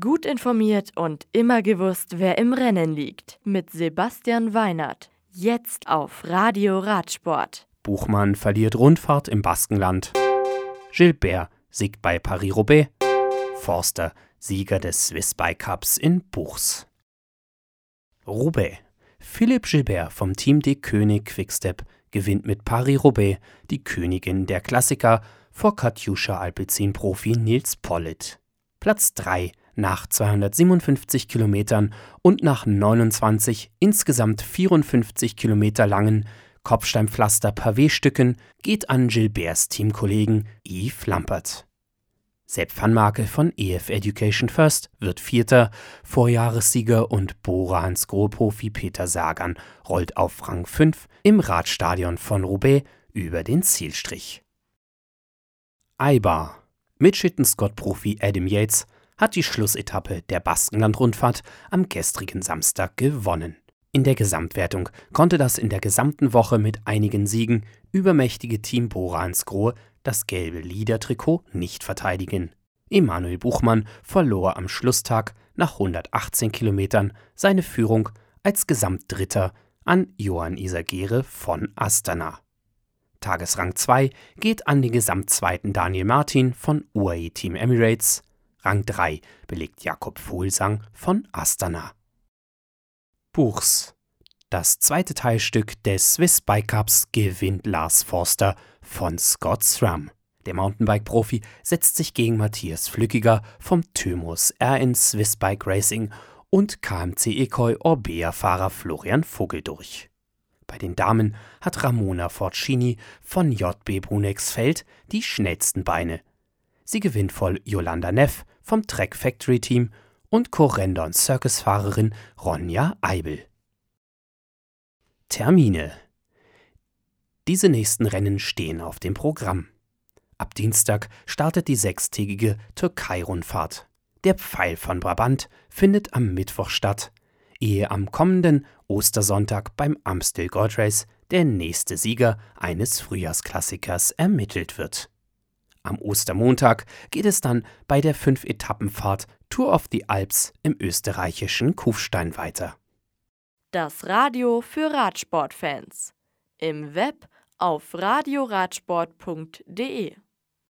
Gut informiert und immer gewusst, wer im Rennen liegt. Mit Sebastian Weinert. Jetzt auf Radio Radsport. Buchmann verliert Rundfahrt im Baskenland. Gilbert siegt bei Paris-Roubaix. Forster Sieger des Swiss Bike Cups in Buchs. Roubaix. Philipp Gilbert vom Team D König Quickstep gewinnt mit Paris-Roubaix die Königin der Klassiker vor Katjuscha Alpecin-Profi Nils Pollitt. Platz 3 nach 257 Kilometern und nach 29 insgesamt 54 Kilometer langen Kopfsteinpflaster-Pavé-Stücken geht an Gilberts Teamkollegen Yves Lampert. Sepp van Marke von EF Education First wird Vierter, Vorjahressieger und Borans Großprofi Peter Sagan rollt auf Rang 5 im Radstadion von Roubaix über den Zielstrich. Eibar. Mitschitten-Scott-Profi Adam Yates hat die Schlussetappe der Baskenland-Rundfahrt am gestrigen Samstag gewonnen. In der Gesamtwertung konnte das in der gesamten Woche mit einigen Siegen übermächtige Team Borans Grohe das gelbe Liedertrikot nicht verteidigen. Emanuel Buchmann verlor am Schlusstag nach 118 Kilometern seine Führung als Gesamtdritter an Johann Isagere von Astana. Tagesrang 2 geht an den Gesamtzweiten Daniel Martin von UAE Team Emirates. Rang 3 belegt Jakob Vohlsang von Astana. Buchs. Das zweite Teilstück des Swiss Bike Cups gewinnt Lars Forster von Scott SRAM. Der Mountainbike-Profi setzt sich gegen Matthias Flückiger vom Thymus RN Swiss Bike Racing und KMC Ekoi Orbea-Fahrer Florian Vogel durch. Bei den Damen hat Ramona Forcini von JB Brunexfeld die schnellsten Beine. Sie gewinnt voll Yolanda Neff vom Trek Factory Team und Correndon Circus-Fahrerin Ronja Eibel. Termine diese nächsten Rennen stehen auf dem Programm. Ab Dienstag startet die sechstägige Türkei-Rundfahrt. Der Pfeil von Brabant findet am Mittwoch statt, ehe am kommenden Ostersonntag beim Amstel Gold Race der nächste Sieger eines Frühjahrsklassikers ermittelt wird. Am Ostermontag geht es dann bei der Fünf-Etappenfahrt Tour of the Alps im österreichischen Kufstein weiter. Das Radio für Radsportfans. Im Web auf radioradsport.de